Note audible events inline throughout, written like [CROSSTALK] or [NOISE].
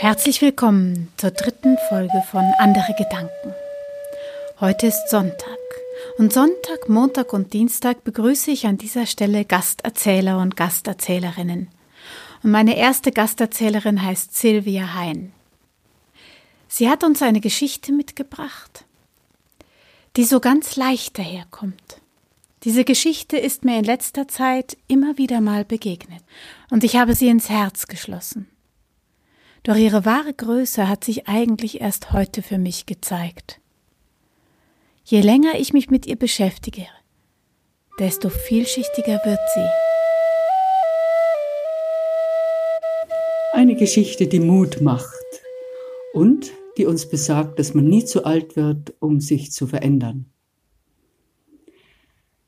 Herzlich willkommen zur dritten Folge von Andere Gedanken. Heute ist Sonntag und Sonntag, Montag und Dienstag begrüße ich an dieser Stelle Gasterzähler und Gasterzählerinnen. Und meine erste Gasterzählerin heißt Silvia Hein. Sie hat uns eine Geschichte mitgebracht, die so ganz leicht daherkommt. Diese Geschichte ist mir in letzter Zeit immer wieder mal begegnet und ich habe sie ins Herz geschlossen. Doch ihre wahre Größe hat sich eigentlich erst heute für mich gezeigt. Je länger ich mich mit ihr beschäftige, desto vielschichtiger wird sie. Eine Geschichte, die Mut macht und die uns besagt, dass man nie zu alt wird, um sich zu verändern.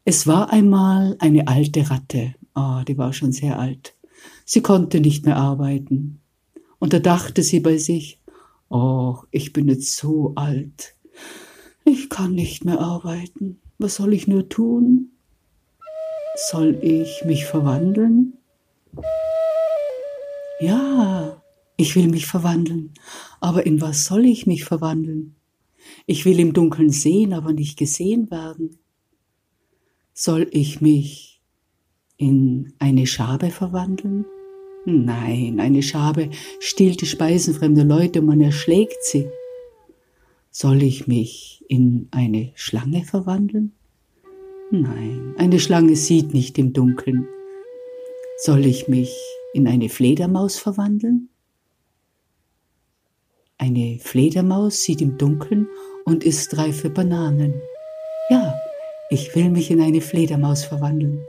Es war einmal eine alte Ratte, oh, die war schon sehr alt. Sie konnte nicht mehr arbeiten. Und da dachte sie bei sich, oh, ich bin jetzt so alt. Ich kann nicht mehr arbeiten. Was soll ich nur tun? Soll ich mich verwandeln? Ja, ich will mich verwandeln. Aber in was soll ich mich verwandeln? Ich will im Dunkeln sehen, aber nicht gesehen werden. Soll ich mich in eine Schabe verwandeln? Nein, eine Schabe stiehlt die Speisen fremder Leute und man erschlägt sie. Soll ich mich in eine Schlange verwandeln? Nein, eine Schlange sieht nicht im Dunkeln. Soll ich mich in eine Fledermaus verwandeln? Eine Fledermaus sieht im Dunkeln und isst reife Bananen. Ja, ich will mich in eine Fledermaus verwandeln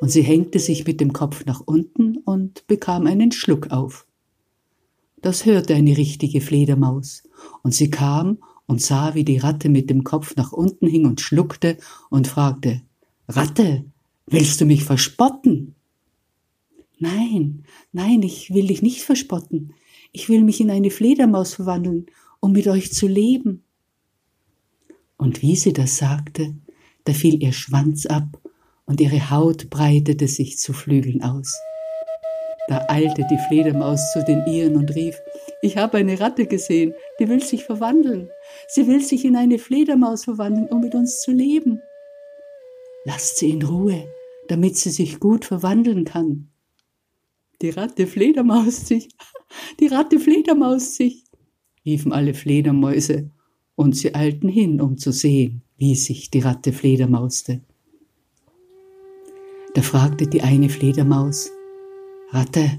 und sie hängte sich mit dem Kopf nach unten und bekam einen Schluck auf. Das hörte eine richtige Fledermaus, und sie kam und sah, wie die Ratte mit dem Kopf nach unten hing und schluckte und fragte Ratte, willst du mich verspotten? Nein, nein, ich will dich nicht verspotten. Ich will mich in eine Fledermaus verwandeln, um mit euch zu leben. Und wie sie das sagte, da fiel ihr Schwanz ab und ihre Haut breitete sich zu Flügeln aus. Da eilte die Fledermaus zu den Iren und rief, ich habe eine Ratte gesehen, die will sich verwandeln. Sie will sich in eine Fledermaus verwandeln, um mit uns zu leben. Lasst sie in Ruhe, damit sie sich gut verwandeln kann. Die Ratte Fledermaus sich, [LAUGHS] die Ratte Fledermaus sich, riefen alle Fledermäuse, und sie eilten hin, um zu sehen, wie sich die Ratte Fledermauste. Da fragte die eine Fledermaus, Ratte,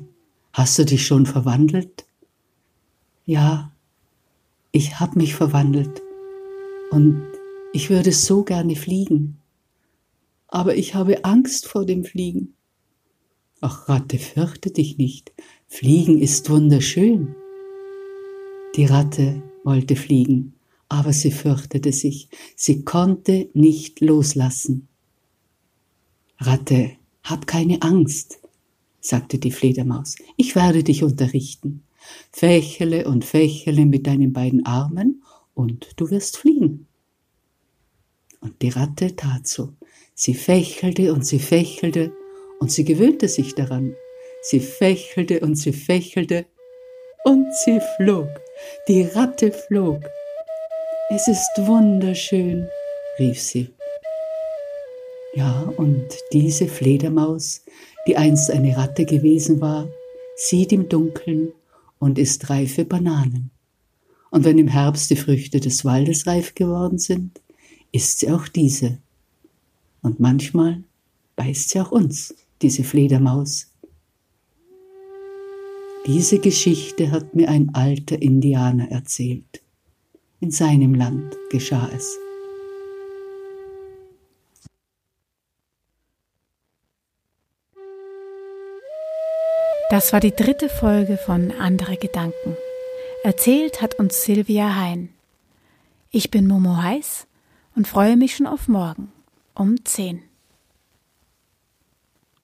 hast du dich schon verwandelt? Ja, ich hab mich verwandelt und ich würde so gerne fliegen, aber ich habe Angst vor dem Fliegen. Ach Ratte, fürchte dich nicht, Fliegen ist wunderschön. Die Ratte wollte fliegen, aber sie fürchtete sich, sie konnte nicht loslassen. Ratte, hab keine Angst, sagte die Fledermaus, ich werde dich unterrichten. Fächele und fächele mit deinen beiden Armen und du wirst fliegen. Und die Ratte tat so. Sie fächelte und sie fächelte und sie gewöhnte sich daran. Sie fächelte und sie fächelte und sie flog. Die Ratte flog. Es ist wunderschön, rief sie. Ja, und diese Fledermaus, die einst eine Ratte gewesen war, sieht im Dunkeln und isst reife Bananen. Und wenn im Herbst die Früchte des Waldes reif geworden sind, isst sie auch diese. Und manchmal beißt sie auch uns, diese Fledermaus. Diese Geschichte hat mir ein alter Indianer erzählt. In seinem Land geschah es. Das war die dritte Folge von Andere Gedanken. Erzählt hat uns Silvia Hein. Ich bin Momo Heiß und freue mich schon auf morgen um 10.